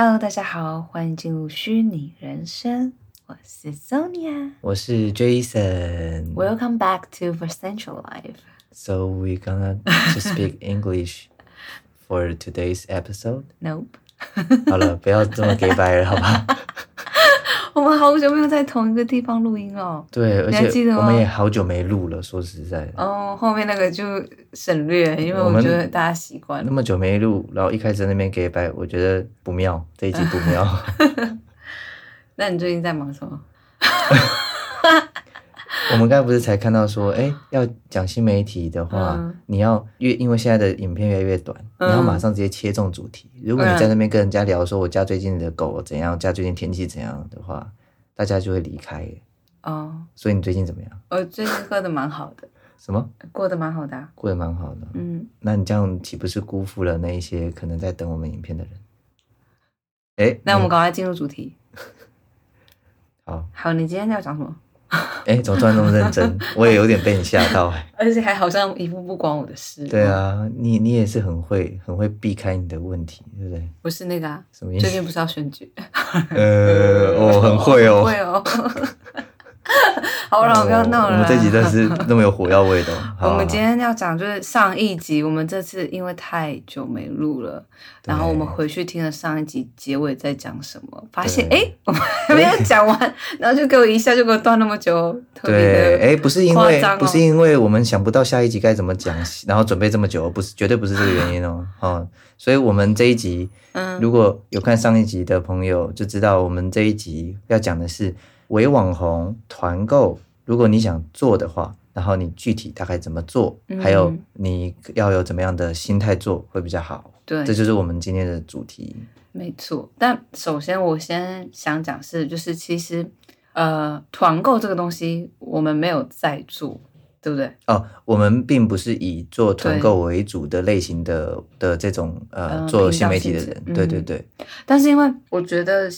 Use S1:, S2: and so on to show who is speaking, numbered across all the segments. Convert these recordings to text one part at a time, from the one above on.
S1: Hello，大家好，欢迎进入虚拟人生。我是 Sonia，
S2: 我是
S1: Jason。Welcome back to Essential Life.
S2: So we gonna to speak English for today's episode?
S1: Nope.
S2: 好了，不要这么给白了，好吧？
S1: 我们好久没有在同一个地方录音了。
S2: 对，而且我们也好久没录了。说实在的，
S1: 哦，后面那个就省略，因为我觉得大家习惯了。
S2: 那么久没录，然后一开始那边给拜，我觉得不妙，这一集不妙。
S1: 那你最近在忙什么？
S2: 我们刚才不是才看到说，哎，要讲新媒体的话，嗯、你要越因为现在的影片越来越短，嗯、你要马上直接切中主题。如果你在那边跟人家聊说，我家最近的狗怎样，家最近天气怎样的话，大家就会离开。哦，所以你最近怎么样？
S1: 我最近过得蛮好的。
S2: 什么？
S1: 过得蛮好的、啊。
S2: 过得蛮好的。嗯，那你这样岂不是辜负了那一些可能在等我们影片的人？哎，
S1: 那我们赶快进入主题。
S2: 好。
S1: 好，你今天要讲什么？
S2: 哎，怎么突然那么认真？我也有点被你吓到，
S1: 而且还好像一副不关我的事。
S2: 对啊，你你也是很会很会避开你的问题，对不对？
S1: 不是那个啊，
S2: 什么意思？
S1: 最近不是要选举？
S2: 呃，我，很会哦，
S1: 会哦。好了，不要闹了。
S2: 我们这集真是那么有火药味的。
S1: 我们今天要讲就是上一集，我们这次因为太久没录了，然后我们回去听了上一集结尾在讲什么，发现哎，我们还没有讲完，然后就给我一下就给我断那么久。
S2: 对，哎，不是因为不是因为我们想不到下一集该怎么讲，然后准备这么久，不是绝对不是这个原因哦。哦，所以我们这一集，嗯，如果有看上一集的朋友就知道，我们这一集要讲的是。微网红团购，如果你想做的话，然后你具体大概怎么做，嗯、还有你要有怎么样的心态做会比较好。对，这就是我们今天的主题。
S1: 没错，但首先我先想讲是，就是其实呃，团购这个东西我们没有在做，对不对？
S2: 哦，我们并不是以做团购为主的类型的的这种呃做新媒体的人，嗯、对对对。
S1: 但是因为我觉得。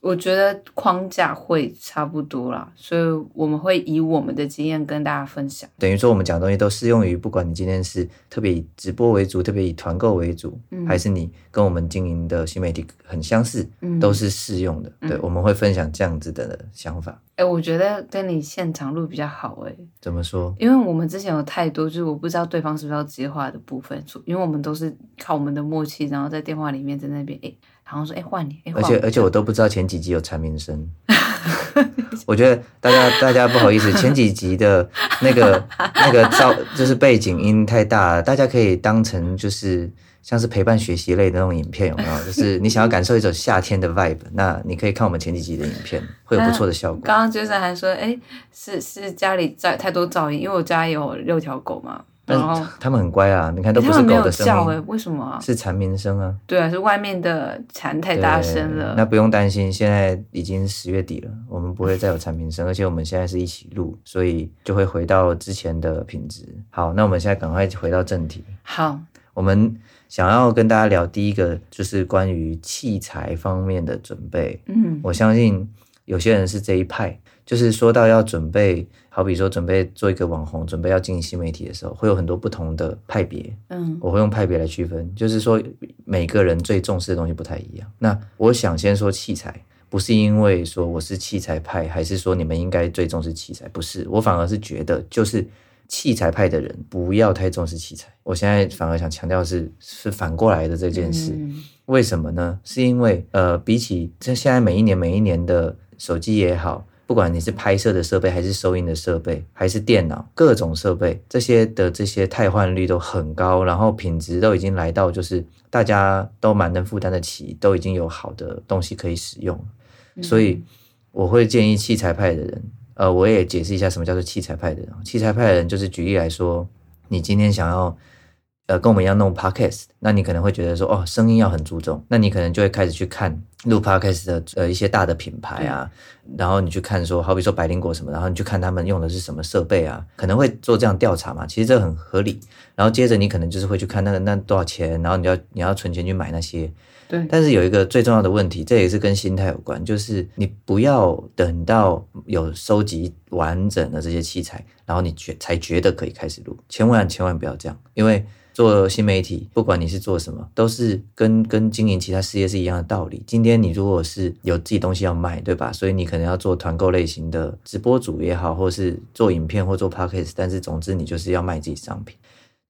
S1: 我觉得框架会差不多啦，所以我们会以我们的经验跟大家分享。
S2: 等于说，我们讲的东西都适用于不管你今天是特别以直播为主，特别以团购为主，嗯、还是你跟我们经营的新媒体很相似，嗯、都是适用的。对，嗯、我们会分享这样子的想法。
S1: 哎、欸，我觉得跟你现场录比较好哎、欸。
S2: 怎么说？
S1: 因为我们之前有太多，就是我不知道对方是不是要接话的部分，因为我们都是靠我们的默契，然后在电话里面在那边哎。欸然后说：“哎，换你！
S2: 而且而且我都不知道前几集有蝉鸣声。我觉得大家大家不好意思，前几集的那个 那个噪就是背景音太大了，大家可以当成就是像是陪伴学习类的那种影片，有没有？就是你想要感受一种夏天的 vibe，那你可以看我们前几集的影片，会有不错的效果。
S1: 刚刚 Jason 还说：哎，是是家里在太多噪音，因为我家有六条狗嘛。”然后
S2: 他们很乖啊，你看都不是狗的声音，
S1: 为什么啊？
S2: 是蝉鸣声啊。
S1: 对啊，是外面的蝉太大声了。
S2: 那不用担心，现在已经十月底了，我们不会再有蝉鸣声，而且我们现在是一起录，所以就会回到之前的品质。好，那我们现在赶快回到正题。
S1: 好，
S2: 我们想要跟大家聊第一个，就是关于器材方面的准备。嗯，我相信有些人是这一派。就是说到要准备，好比说准备做一个网红，准备要经营新媒体的时候，会有很多不同的派别。嗯，我会用派别来区分，就是说每个人最重视的东西不太一样。那我想先说器材，不是因为说我是器材派，还是说你们应该最重视器材？不是，我反而是觉得，就是器材派的人不要太重视器材。我现在反而想强调是是反过来的这件事。嗯，为什么呢？是因为呃，比起这现在每一年每一年的手机也好。不管你是拍摄的设备，还是收音的设备，还是电脑，各种设备，这些的这些汰换率都很高，然后品质都已经来到就是大家都蛮能负担得起，都已经有好的东西可以使用。嗯、所以我会建议器材派的人，呃，我也解释一下什么叫做器材派的人。器材派的人就是举例来说，你今天想要。呃，跟我们一样弄 podcast，那你可能会觉得说，哦，声音要很注重，那你可能就会开始去看录 podcast 的呃一些大的品牌啊，嗯、然后你去看说，好比说百灵果什么，然后你去看他们用的是什么设备啊，可能会做这样调查嘛，其实这很合理。然后接着你可能就是会去看那个那多少钱，然后你要你要存钱去买那些。对。但是有一个最重要的问题，这也是跟心态有关，就是你不要等到有收集完整的这些器材，然后你觉才觉得可以开始录，千万千万不要这样，因为。做新媒体，不管你是做什么，都是跟跟经营其他事业是一样的道理。今天你如果是有自己东西要卖，对吧？所以你可能要做团购类型的直播主也好，或是做影片或做 podcast，但是总之你就是要卖自己商品。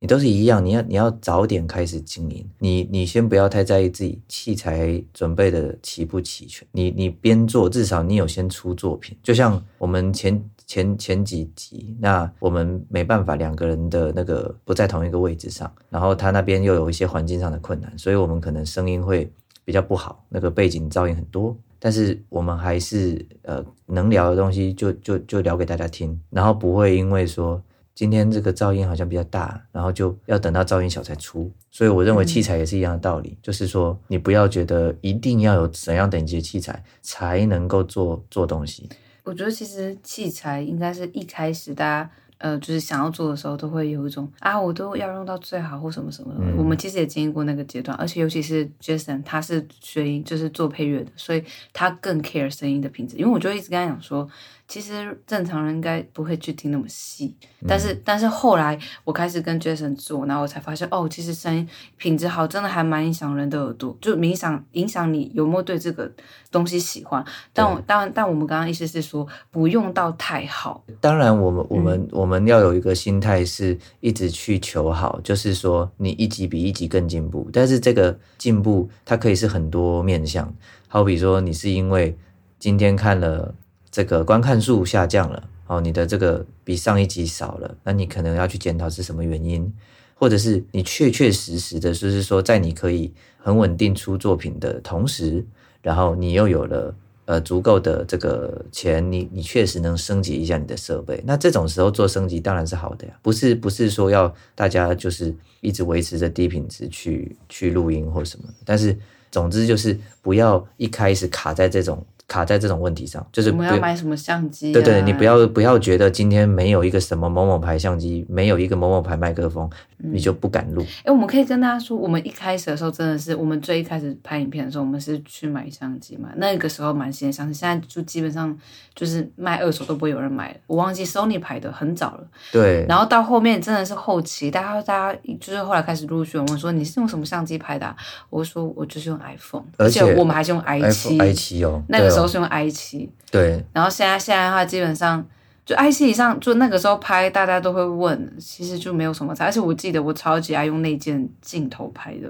S2: 你都是一样，你要你要早点开始经营。你你先不要太在意自己器材准备的齐不齐全。你你边做，至少你有先出作品。就像我们前前前几集，那我们没办法两个人的那个不在同一个位置上，然后他那边又有一些环境上的困难，所以我们可能声音会比较不好，那个背景噪音很多。但是我们还是呃能聊的东西就就就聊给大家听，然后不会因为说。今天这个噪音好像比较大，然后就要等到噪音小才出。所以我认为器材也是一样的道理，嗯、就是说你不要觉得一定要有怎样等级的器材才能够做做东西。
S1: 我觉得其实器材应该是一开始大家呃就是想要做的时候都会有一种啊，我都要用到最好或什么什么的。嗯、我们其实也经历过那个阶段，而且尤其是 Jason 他是学音就是做配乐的，所以他更 care 声音的品质。因为我就一直跟他讲说。其实正常人应该不会去听那么细，但是、嗯、但是后来我开始跟 Jason 做，然后我才发现哦，其实声音品质好真的还蛮影响人的耳朵，就影响影响你有没有对这个东西喜欢。但我当然，但我们刚刚意思是说不用到太好。
S2: 当然，我们我们、嗯、我们要有一个心态是一直去求好，就是说你一级比一级更进步。但是这个进步它可以是很多面向，好比说你是因为今天看了。这个观看数下降了，哦，你的这个比上一集少了，那你可能要去检讨是什么原因，或者是你确确实实的，就是说在你可以很稳定出作品的同时，然后你又有了呃足够的这个钱，你你确实能升级一下你的设备，那这种时候做升级当然是好的呀，不是不是说要大家就是一直维持着低品质去去录音或什么，但是总之就是不要一开始卡在这种。卡在这种问题上，就是
S1: 我们要买什么相机啊？
S2: 对对，你不要不要觉得今天没有一个什么某某牌相机，没有一个某某牌麦克风。你就不敢录？
S1: 哎、欸，我们可以跟大家说，我们一开始的时候真的是，我们最一开始拍影片的时候，我们是去买相机嘛。那个时候蛮新的相机，现在就基本上就是卖二手都不会有人买了。我忘记 Sony 牌的很早了。
S2: 对。
S1: 然后到后面真的是后期，大家大家就是后来开始陆续问说，你是用什么相机拍的、啊？我说我就是用 iPhone，而且，而且我们还是用 i 七
S2: i 七哦，
S1: 那个时候是用 i 七。
S2: 对。
S1: 然后现在现在的话，基本上。就 i 七以上，就那个时候拍，大家都会问，其实就没有什么差。而且我记得我超级爱用那件镜头拍的，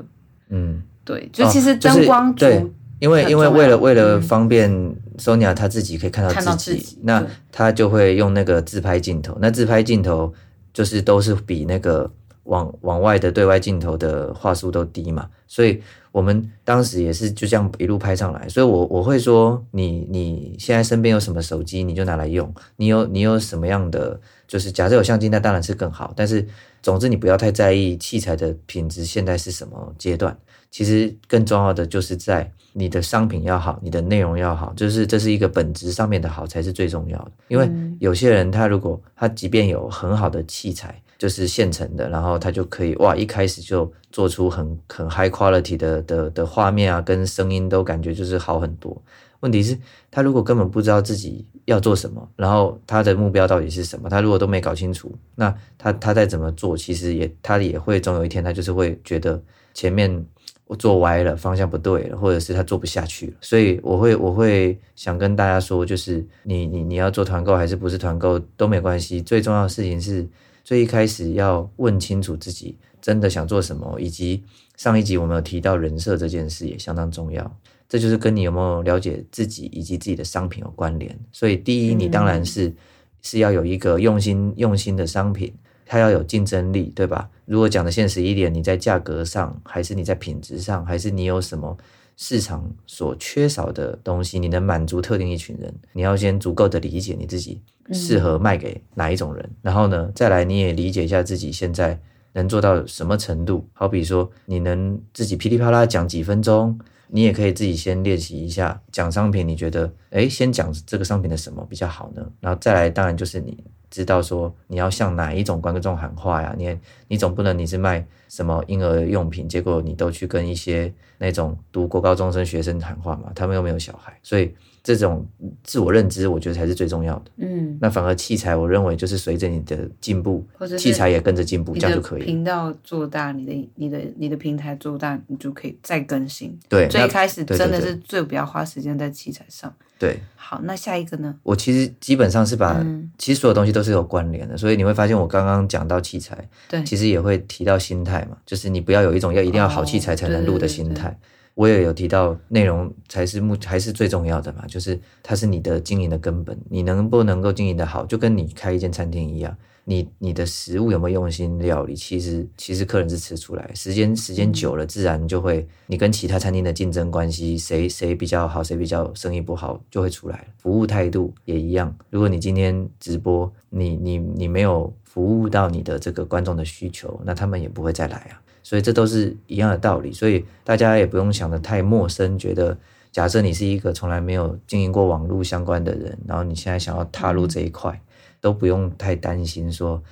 S1: 嗯，对，就其实灯光、哦就是、对，因为
S2: 因为为了为了方便 Sonia 她自己可以看到自己，看到自己那她就会用那个自拍镜头。那自拍镜头就是都是比那个往往外的对外镜头的话术都低嘛，所以。我们当时也是就这样一路拍上来，所以我我会说你，你你现在身边有什么手机，你就拿来用。你有你有什么样的，就是假设有相机，那当然是更好。但是总之你不要太在意器材的品质现在是什么阶段。其实更重要的就是在你的商品要好，你的内容要好，就是这是一个本质上面的好才是最重要的。因为有些人他如果他即便有很好的器材。就是现成的，然后他就可以哇，一开始就做出很很 high quality 的的的画面啊，跟声音都感觉就是好很多。问题是，他如果根本不知道自己要做什么，然后他的目标到底是什么，他如果都没搞清楚，那他他再怎么做，其实也他也会总有一天他就是会觉得前面我做歪了，方向不对了，或者是他做不下去了。所以我会我会想跟大家说，就是你你你要做团购还是不是团购都没关系，最重要的事情是。最一开始要问清楚自己真的想做什么，以及上一集我们有提到人设这件事也相当重要。这就是跟你有没有了解自己以及自己的商品有关联。所以第一，你当然是、嗯、是要有一个用心用心的商品，它要有竞争力，对吧？如果讲的现实一点，你在价格上，还是你在品质上，还是你有什么市场所缺少的东西，你能满足特定一群人？你要先足够的理解你自己。适合卖给哪一种人？然后呢，再来你也理解一下自己现在能做到什么程度。好比说，你能自己噼里啪啦讲几分钟，你也可以自己先练习一下讲商品。你觉得，诶，先讲这个商品的什么比较好呢？然后再来，当然就是你知道说你要向哪一种观众喊话呀？你你总不能你是卖什么婴儿用品，结果你都去跟一些那种读国高中生学生喊话嘛？他们又没有小孩，所以。这种自我认知，我觉得才是最重要的。
S1: 嗯，
S2: 那反而器材，我认为就是随着你的进步，器材也跟着进步，这样就可以。
S1: 频道做大，你的你的你的平台做大，你就可以再更新。
S2: 对，
S1: 最开始真的是最不要花时间在器材上。
S2: 对，
S1: 好，那下一个呢？
S2: 我其实基本上是把，嗯、其实所有东西都是有关联的，所以你会发现我刚刚讲到器材，
S1: 对，
S2: 其实也会提到心态嘛，就是你不要有一种要一定要好器材才能录的心态。哦，对对对对。我也有提到内容才是目还是最重要的嘛，就是它是你的经营的根本，你能不能够经营的好，就跟你开一间餐厅一样。你你的食物有没有用心料理？其实其实客人是吃出来，时间时间久了，自然就会你跟其他餐厅的竞争关系，谁谁比较好，谁比较生意不好，就会出来了。服务态度也一样，如果你今天直播，你你你没有服务到你的这个观众的需求，那他们也不会再来啊。所以这都是一样的道理，所以大家也不用想得太陌生，觉得假设你是一个从来没有经营过网络相关的人，然后你现在想要踏入这一块。都不用太担心说，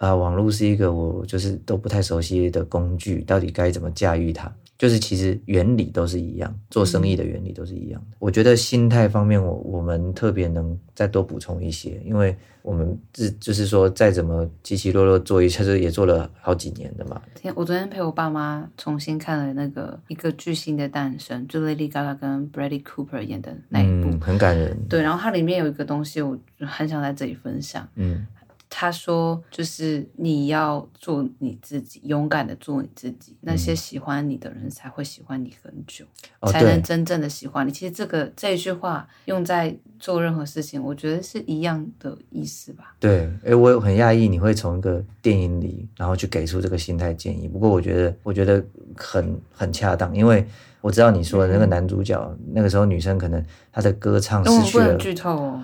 S2: 啊，网络是一个我就是都不太熟悉的工具，到底该怎么驾驭它？就是其实原理都是一样，做生意的原理都是一样我觉得心态方面我，我我们特别能再多补充一些，因为我们是就是说再怎么起起落落做一下，就也做了好几年的嘛。
S1: 天，我昨天陪我爸妈重新看了那个一个巨星的诞生，就 Lady Gaga 跟 Bradley Cooper 演的那一部，
S2: 嗯，很感人。
S1: 对，然后它里面有一个东西，我很想在这里分享。
S2: 嗯。
S1: 他说：“就是你要做你自己，勇敢的做你自己。那些喜欢你的人才会喜欢你很久，
S2: 嗯、
S1: 才能真正的喜欢你。哦、其实这个这一句话用在做任何事情，我觉得是一样的意思吧。”
S2: 对，哎，我很讶异你会从一个电影里，然后去给出这个心态建议。不过我觉得，我觉得很很恰当，因为我知道你说的那个男主角，嗯、那个时候女生可能她的歌唱失去了。
S1: 不能剧透哦。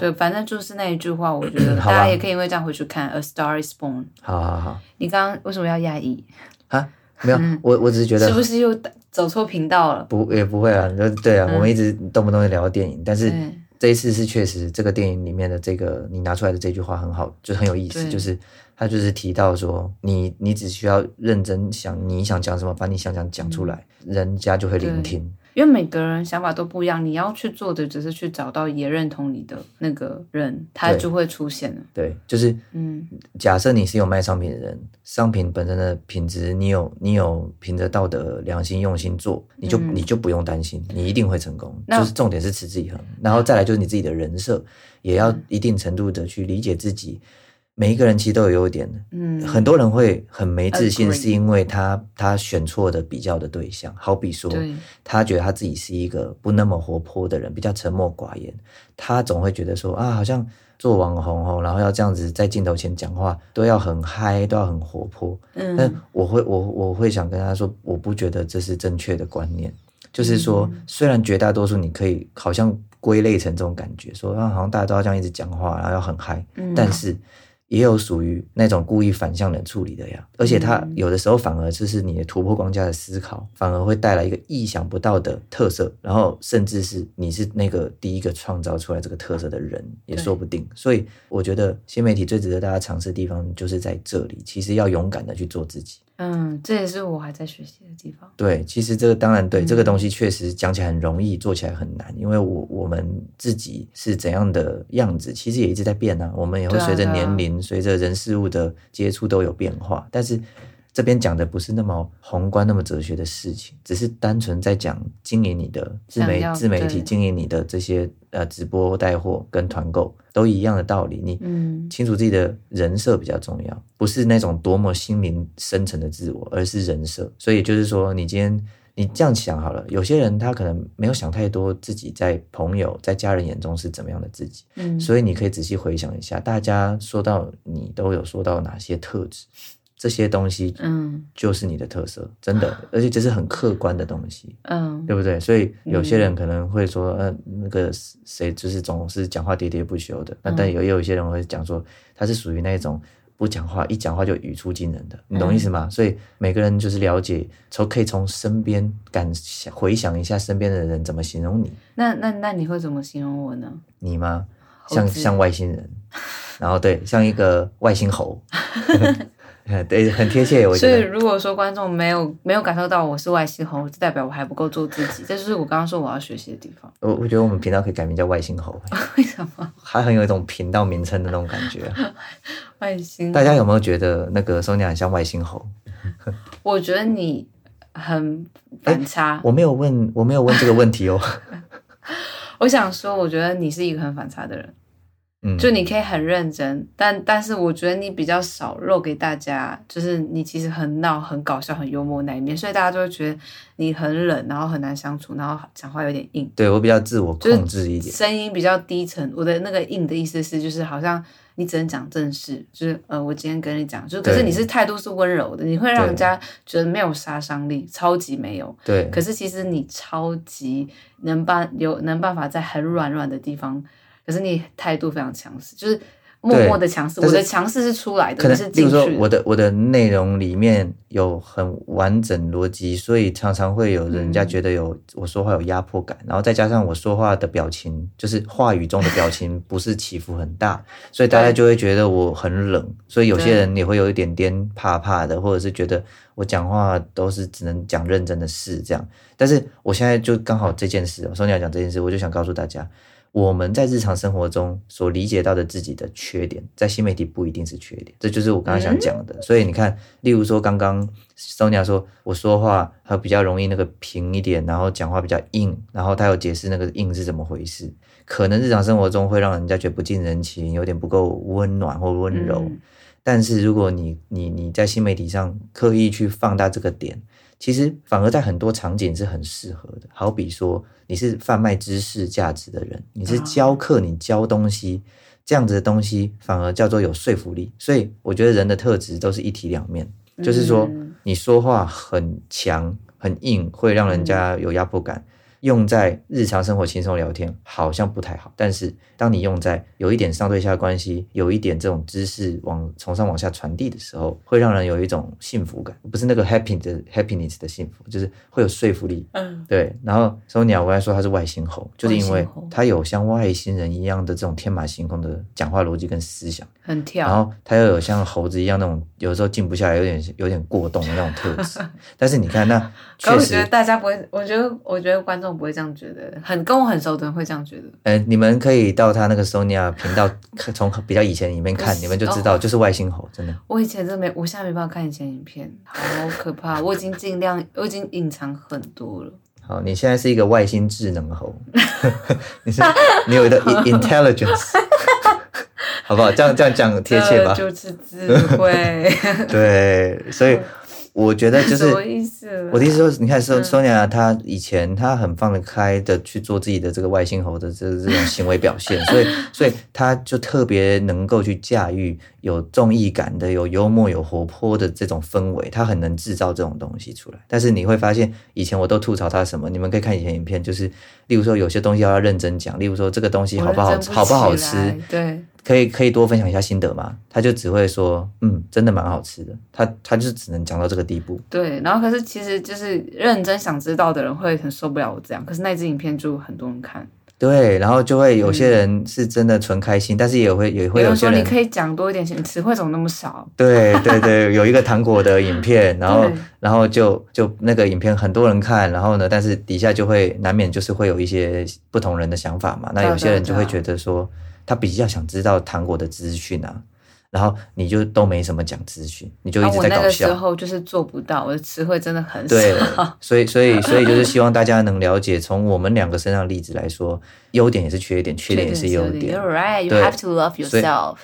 S1: 对，反正就是那一句话，我觉 得大家也可以因为这样回去看《A Star Is Born》。
S2: 好好好，你
S1: 刚刚为什么要压抑？
S2: 啊，没有，我我只是觉得
S1: 是不是又走错频道了？
S2: 不，也不会啊。对啊，我们一直动不动就聊电影，但是这一次是确实这个电影里面的这个你拿出来的这句话很好，就很有意思，就是他就是提到说，你你只需要认真想你想讲什么，把你想讲讲出来，人家就会聆听。
S1: 因为每个人想法都不一样，你要去做的只是去找到也认同你的那个人，他就会出现了。
S2: 对，就是，嗯，假设你是有卖商品的人，商品本身的品质，你有你有凭着道德良心用心做，你就、嗯、你就不用担心，你一定会成功。就是重点是持之以恒，然后再来就是你自己的人设，也要一定程度的去理解自己。每一个人其实都有优点的，嗯，很多人会很没自信，是因为他他选错的比较的对象，好比说，他觉得他自己是一个不那么活泼的人，比较沉默寡言，他总会觉得说啊，好像做网红哦，然后要这样子在镜头前讲话都要很嗨，都要很活泼，嗯，但我会我我会想跟他说，我不觉得这是正确的观念，就是说，虽然绝大多数你可以好像归类成这种感觉，说啊，好像大家都要这样一直讲话，然后要很嗨，但是。也有属于那种故意反向的处理的呀，而且他有的时候反而就是你的突破框架的思考，反而会带来一个意想不到的特色，然后甚至是你是那个第一个创造出来这个特色的人也说不定。所以我觉得新媒体最值得大家尝试的地方就是在这里，其实要勇敢的去做自己。
S1: 嗯，这也是我还在学习的地方。
S2: 对，其实这个当然对，这个东西确实讲起来很容易，做起来很难，因为我我们自己是怎样的样子，其实也一直在变啊。我们也会随着年龄、随着人事物的接触都有变化。但是这边讲的不是那么宏观、那么哲学的事情，只是单纯在讲经营你的自媒自媒体，经营你的这些呃直播带货跟团购。都一样的道理，你清楚自己的人设比较重要，不是那种多么心灵深层的自我，而是人设。所以就是说，你今天你这样想好了，有些人他可能没有想太多，自己在朋友、在家人眼中是怎么样的自己。嗯，所以你可以仔细回想一下，大家说到你都有说到哪些特质。这些东西，嗯，就是你的特色，嗯、真的，而且这是很客观的东西，嗯，对不对？所以有些人可能会说，呃，那个谁就是总是讲话喋喋不休的，那、嗯、但有也有一些人会讲说，他是属于那种不讲话，一讲话就语出惊人的，你懂意思吗？嗯、所以每个人就是了解，从可以从身边感想回想一下身边的人怎么形容你。
S1: 那那那你会怎么形容我呢？
S2: 你吗？像像外星人，然后对，像一个外星猴。对，很贴切。我觉得。
S1: 所以如果说观众没有没有感受到我是外星猴，就代表我还不够做自己。这就是我刚刚说我要学习的地方。
S2: 我我觉得我们频道可以改名叫外星猴。
S1: 为什么？
S2: 还很有一种频道名称的那种感觉。
S1: 外星。
S2: 大家有没有觉得那个 Sonia 很像外星猴？
S1: 我觉得你很反差。
S2: 我没有问，我没有问这个问题哦。
S1: 我想说，我觉得你是一个很反差的人。嗯，就你可以很认真，但但是我觉得你比较少露给大家，就是你其实很闹、很搞笑、很幽默那一面，所以大家就会觉得你很冷，然后很难相处，然后讲话有点硬。
S2: 对，我比较自我控制一点，
S1: 声音比较低沉。我的那个硬的意思是，就是好像你只能讲正事，就是呃，我今天跟你讲，就可是你是态度是温柔的，你会让人家觉得没有杀伤力，超级没有。
S2: 对，
S1: 可是其实你超级能办有能办法在很软软的地方。可是你态度非常强势，就是默默的强势。我的强势是出来的，
S2: 可能
S1: 是
S2: 进去说我的我的内容里面有很完整逻辑，所以常常会有人家觉得有、嗯、我说话有压迫感，然后再加上我说话的表情，就是话语中的表情 不是起伏很大，所以大家就会觉得我很冷。所以有些人也会有一点点怕怕的，或者是觉得我讲话都是只能讲认真的事这样。但是我现在就刚好这件事，我说你要讲这件事，我就想告诉大家。我们在日常生活中所理解到的自己的缺点，在新媒体不一定是缺点，这就是我刚刚想讲的。所以你看，例如说刚刚 Sonia 说我说话还比较容易那个平一点，然后讲话比较硬，然后他有解释那个硬是怎么回事，可能日常生活中会让人家觉得不近人情，有点不够温暖或温柔。但是如果你你你在新媒体上刻意去放大这个点，其实反而在很多场景是很适合的。好比说，你是贩卖知识价值的人，你是教课，你教东西，这样子的东西反而叫做有说服力。所以我觉得人的特质都是一体两面，就是说你说话很强很硬，会让人家有压迫感。用在日常生活轻松聊天好像不太好，但是当你用在有一点上对下关系，有一点这种知识往从上往下传递的时候，会让人有一种幸福感，不是那个 happy 的 happiness 的幸福，就是会有说服力。嗯，对。然后 Sonia 我刚才说他是外星猴，就是因为他有像外星人一样的这种天马行空的讲话逻辑跟思想，
S1: 很跳。
S2: 然后他又有像猴子一样那种有时候静不下来，有点有点过动的那种特质。但是你看，那确实我觉
S1: 得大家不会，我觉得我觉得观众。不会这样觉得，很跟我很熟的人会这样觉得。
S2: 嗯，你们可以到他那个 Sonia 频道，从比较以前里面看，你们就知道，就是外星猴，真的。
S1: 我以前真的没，我现在没办法看以前影片，好可怕！我已经尽量，我已经隐藏很多了。
S2: 好，你现在是一个外星智能猴，你是你有一个 intelligence，好不好？这样这样讲贴切吧？
S1: 就是智慧。
S2: 对，所以。我觉得就是 我的意思说，你看，So Sonia 她以前她很放得开的去做自己的这个外星猴的这这种行为表现，所以 所以她就特别能够去驾驭有综艺感的、有幽默、有活泼的这种氛围，她很能制造这种东西出来。但是你会发现，以前我都吐槽她什么？你们可以看以前影片，就是例如说有些东西要认真讲，例如说这个东西好不好，不好不好吃？
S1: 对。
S2: 可以可以多分享一下心得吗？他就只会说，嗯，真的蛮好吃的。他他就是只能讲到这个地步。
S1: 对，然后可是其实就是认真想知道的人会很受不了我这样。可是那支影片就很多人看。
S2: 对，然后就会有些人是真的纯开心，嗯、但是也会也会有些人，
S1: 说你可以讲多一点，你词汇怎么那么少？
S2: 对对对，有一个糖果的影片，然后然后就就那个影片很多人看，然后呢，但是底下就会难免就是会有一些不同人的想法嘛。那有些人就会觉得说。他比较想知道糖果的资讯啊，然后你就都没什么讲资讯，你就一直在搞笑。我那个时
S1: 候就是做不到，我的词汇真的很少。
S2: 对，所以所以所以就是希望大家能了解，从我们两个身上的例子来说，优点也是缺点，缺点也是优点。
S1: You're right, you have to love yourself.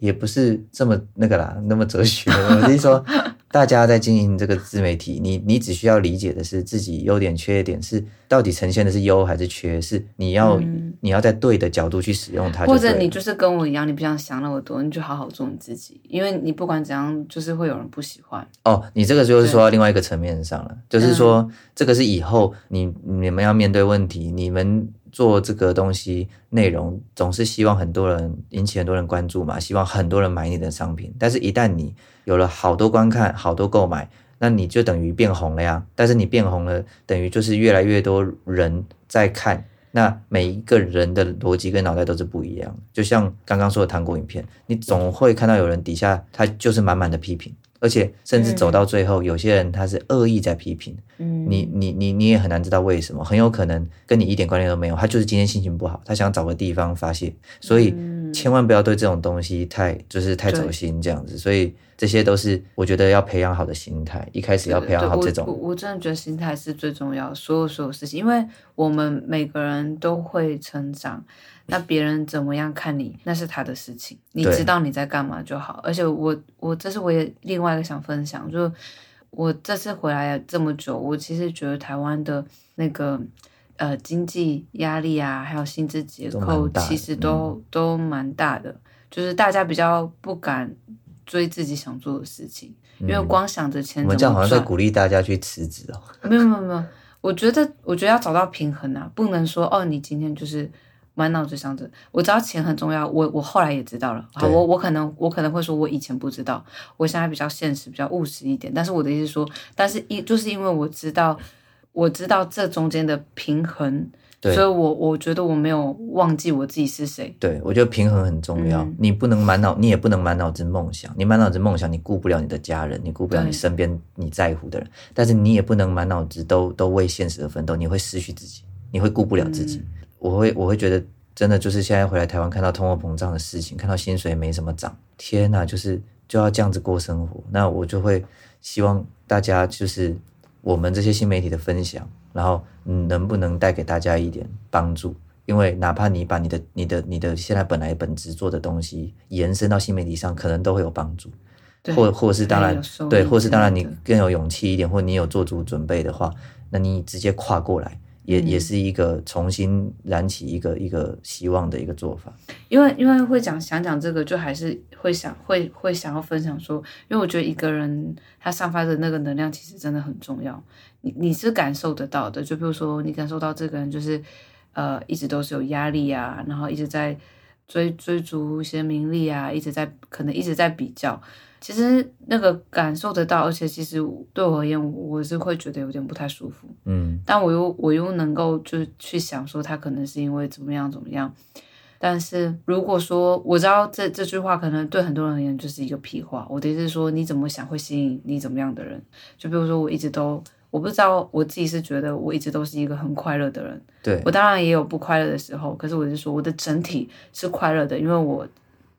S2: 哎，也不是这么那个啦，那么哲学。我是说。大家在经营这个自媒体，你你只需要理解的是自己优点缺点是到底呈现的是优还是缺，是你要、嗯、你要在对的角度去使用它，或
S1: 者你就是跟我一样，你不想想那么多，你就好好做你自己，因为你不管怎样，就是会有人不喜欢。
S2: 哦，你这个就是说到另外一个层面上了，就是说、嗯、这个是以后你你们要面对问题，你们。做这个东西内容总是希望很多人引起很多人关注嘛，希望很多人买你的商品。但是，一旦你有了好多观看、好多购买，那你就等于变红了呀。但是你变红了，等于就是越来越多人在看。那每一个人的逻辑跟脑袋都是不一样。就像刚刚说的糖果影片，你总会看到有人底下他就是满满的批评。而且甚至走到最后，嗯、有些人他是恶意在批评，嗯，你你你你也很难知道为什么，很有可能跟你一点关联都没有，他就是今天心情不好，他想找个地方发泄，所以千万不要对这种东西太就是太走心这样子，所以这些都是我觉得要培养好的心态，一开始要培养好这种，
S1: 我我真的觉得心态是最重要，所有所有事情，因为我们每个人都会成长。那别人怎么样看你，那是他的事情，你知道你在干嘛就好。而且我我这是我也另外一个想分享，就我这次回来这么久，我其实觉得台湾的那个呃经济压力啊，还有薪资结构，其实都、嗯、都蛮大的，就是大家比较不敢追自己想做的事情，因为光想着钱。我们这样好像在
S2: 鼓励大家去辞职哦。
S1: 没有没有没有，我觉得我觉得要找到平衡啊，不能说哦，你今天就是。满脑子想着，我知道钱很重要，我我后来也知道了。好，我我可能我可能会说，我以前不知道，我现在比较现实，比较务实一点。但是我的意思是说，但是因就是因为我知道，我知道这中间的平衡，所以我我觉得我没有忘记我自己是谁。
S2: 对，我觉得平衡很重要，嗯、你不能满脑，你也不能满脑子梦想。你满脑子梦想，你顾不了你的家人，你顾不了你身边你在乎的人。但是你也不能满脑子都都为现实而奋斗，你会失去自己，你会顾不了自己。嗯我会我会觉得真的就是现在回来台湾看到通货膨胀的事情，看到薪水没什么涨，天呐，就是就要这样子过生活。那我就会希望大家就是我们这些新媒体的分享，然后能不能带给大家一点帮助？因为哪怕你把你的你的你的现在本来本职做的东西延伸到新媒体上，可能都会有帮助。或或是当然对，或是当然你更有勇气一点，或你有做足准备的话，那你直接跨过来。也也是一个重新燃起一个一个希望的一个做法，
S1: 因为因为会讲想讲这个，就还是会想会会想要分享说，因为我觉得一个人他散发的那个能量其实真的很重要，你你是感受得到的，就比如说你感受到这个人就是呃一直都是有压力啊，然后一直在追追逐一些名利啊，一直在可能一直在比较。其实那个感受得到，而且其实对我而言，我是会觉得有点不太舒服。嗯，但我又我又能够就去想说，他可能是因为怎么样怎么样。但是如果说我知道这这句话可能对很多人而言就是一个屁话，我的意思是说，你怎么想会吸引你怎么样的人？就比如说我一直都我不知道我自己是觉得我一直都是一个很快乐的人。
S2: 对，
S1: 我当然也有不快乐的时候，可是我是说我的整体是快乐的，因为我。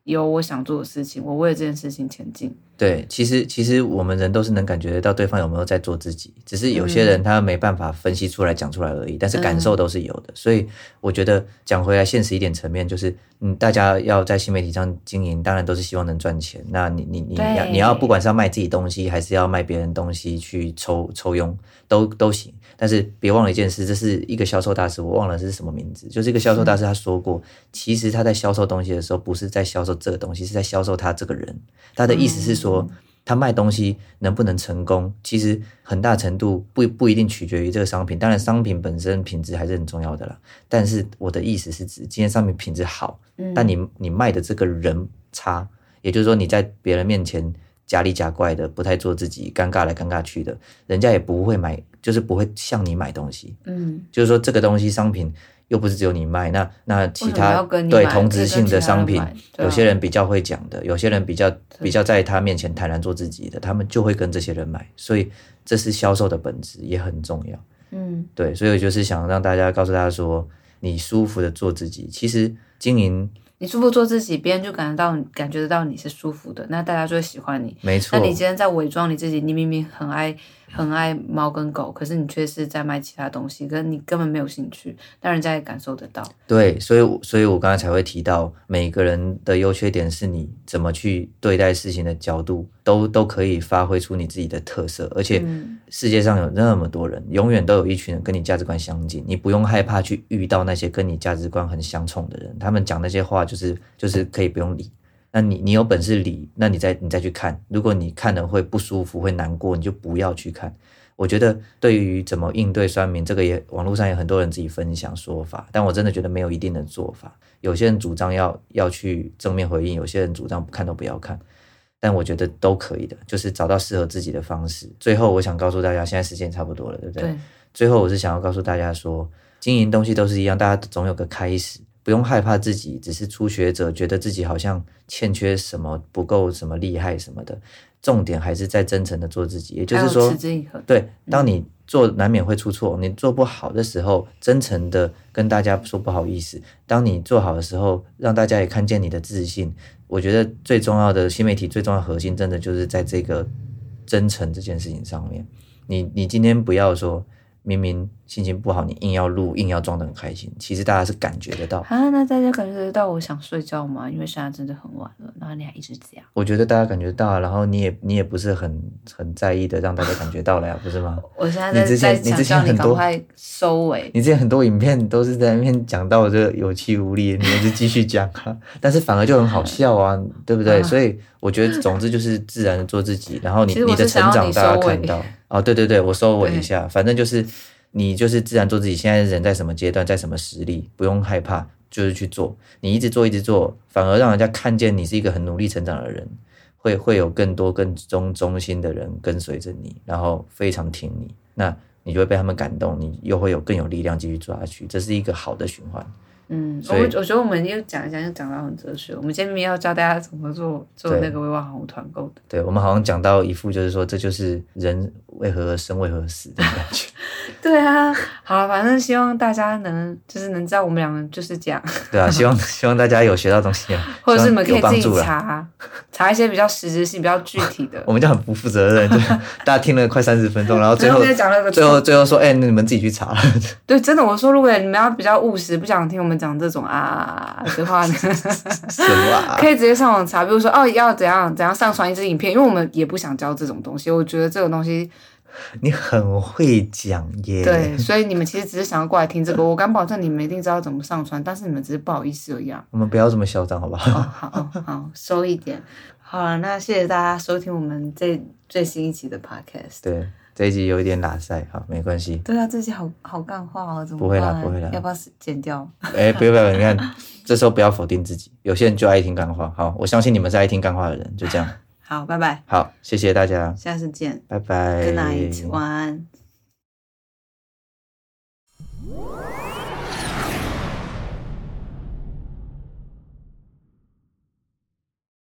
S1: 有我想做的事情，我为了这件事情前进。
S2: 对，其实其实我们人都是能感觉得到对方有没有在做自己，只是有些人他没办法分析出来讲出来而已。嗯、但是感受都是有的，嗯、所以我觉得讲回来现实一点层面，就是嗯，大家要在新媒体上经营，当然都是希望能赚钱。那你你你要你要不管是要卖自己东西，还是要卖别人东西去抽抽佣，都都行。但是别忘了一件事，这是一个销售大师，我忘了这是什么名字。就是一个销售大师他说过，嗯、其实他在销售东西的时候，不是在销售这个东西，是在销售他这个人。他的意思是说，嗯、他卖东西能不能成功，其实很大程度不不一定取决于这个商品。当然，商品本身品质还是很重要的啦。但是我的意思是指，今天商品品质好，嗯、但你你卖的这个人差，也就是说你在别人面前。假里假怪的，不太做自己，尴尬来尴尬去的，人家也不会买，就是不会向你买东西。嗯，就是说这个东西商品又不是只有你卖，那那其他对同质性的商品，有些人比较会讲的，有些人比较比较在他面前坦然做自己的，他们就会跟这些人买，所以这是销售的本质，也很重要。嗯，对，所以我就是想让大家告诉大家说，你舒服的做自己，其实经营。
S1: 你舒服做自己，别人就感觉到感觉得到你是舒服的，那大家就会喜欢你。
S2: 没错。
S1: 那你今天在伪装你自己，你明明很爱很爱猫跟狗，可是你却是在卖其他东西，可是你根本没有兴趣，但人家也感受得到。
S2: 对，所以所以我刚才才会提到，每个人的优缺点是你怎么去对待事情的角度，都都可以发挥出你自己的特色，而且世界上有那么多人，永远都有一群人跟你价值观相近，你不用害怕去遇到那些跟你价值观很相冲的人，他们讲那些话就是就是可以不用理。那你你有本事理，那你再你再去看，如果你看了会不舒服会难过，你就不要去看。我觉得对于怎么应对酸民，这个也网络上有很多人自己分享说法，但我真的觉得没有一定的做法。有些人主张要要去正面回应，有些人主张不看都不要看。但我觉得都可以的，就是找到适合自己的方式。最后，我想告诉大家，现在时间差不多了，对不对？对。最后，我是想要告诉大家说，经营东西都是一样，大家总有个开始，不用害怕自己只是初学者，觉得自己好像欠缺什么，不够什么厉害什么的。重点还是在真诚的做自己。也就是
S1: 说。
S2: 对，当你做难免会出错，你做不好的时候，真诚的跟大家说不好意思。当你做好的时候，让大家也看见你的自信。我觉得最重要的新媒体最重要核心，真的就是在这个真诚这件事情上面。你你今天不要说。明明心情不好，你硬要录，硬要装的很开心，其实大家是感觉得到
S1: 啊。那大家感觉得到我想睡觉吗？因为现在真的很晚了，然后你还一直这样。
S2: 我觉得大家感觉到，然后你也你也不是很很在意的，让大家感觉到了呀，不是吗？
S1: 我现在在
S2: 你之前你之前很多
S1: 收尾，
S2: 你之前很多影片都是在那边讲到这有气无力，你还是继续讲啊，但是反而就很好笑啊，对不对？所以我觉得总之就是自然的做自己，然后你你的成长大家看到。哦，对对对，我收尾一下，反正就是你就是自然做自己。现在人在什么阶段，在什么实力，不用害怕，就是去做。你一直做，一直做，反而让人家看见你是一个很努力成长的人，会会有更多更忠忠心的人跟随着你，然后非常挺你，那你就会被他们感动，你又会有更有力量继续做下去，这是一个好的循环。
S1: 嗯，我我觉得我们又讲一讲，又讲到很哲学。我们今天要教大家怎么做做那个微网红团购的。
S2: 对，我们好像讲到一副就是说，这就是人为何生，为何死的感觉。
S1: 对啊，好，反正希望大家能就是能知道我们两个就是这样。
S2: 对啊，希望 希望大家有学到东西啊，
S1: 或者是你们可以自己查查一些比较实质性、比较具体的。
S2: 我们就很不负责任，就大家听了快三十分钟，然后最后最后最后说，哎，那你们自己去查。
S1: 对，真的，我说如果你们要比较务实，不想听我们。讲这种啊的话呢，可以直接上网查，比如说哦，要怎样怎样上传一支影片，因为我们也不想教这种东西。我觉得这种东西，
S2: 你很会讲耶。
S1: 对，所以你们其实只是想要过来听这个，我敢保证你们一定知道怎么上传，但是你们只是不好意思而已。
S2: 我们不要这么嚣张，好不好？
S1: 哦、好好，好，收一点。好了，那谢谢大家收听我们这最新一期的 podcast。
S2: 对。这一集有一点拉塞，好，没关系。
S1: 对啊，这集好好干话哦，怎么办？
S2: 不会啦，不会啦。
S1: 要不要剪掉？
S2: 哎，不要不要，你看，这时候不要否定自己。有些人就爱听干话，好，我相信你们是爱听干话的人，就这样。
S1: 好，拜拜。
S2: 好，谢谢大家，
S1: 下次见，
S2: 拜拜。
S1: Good night，晚安。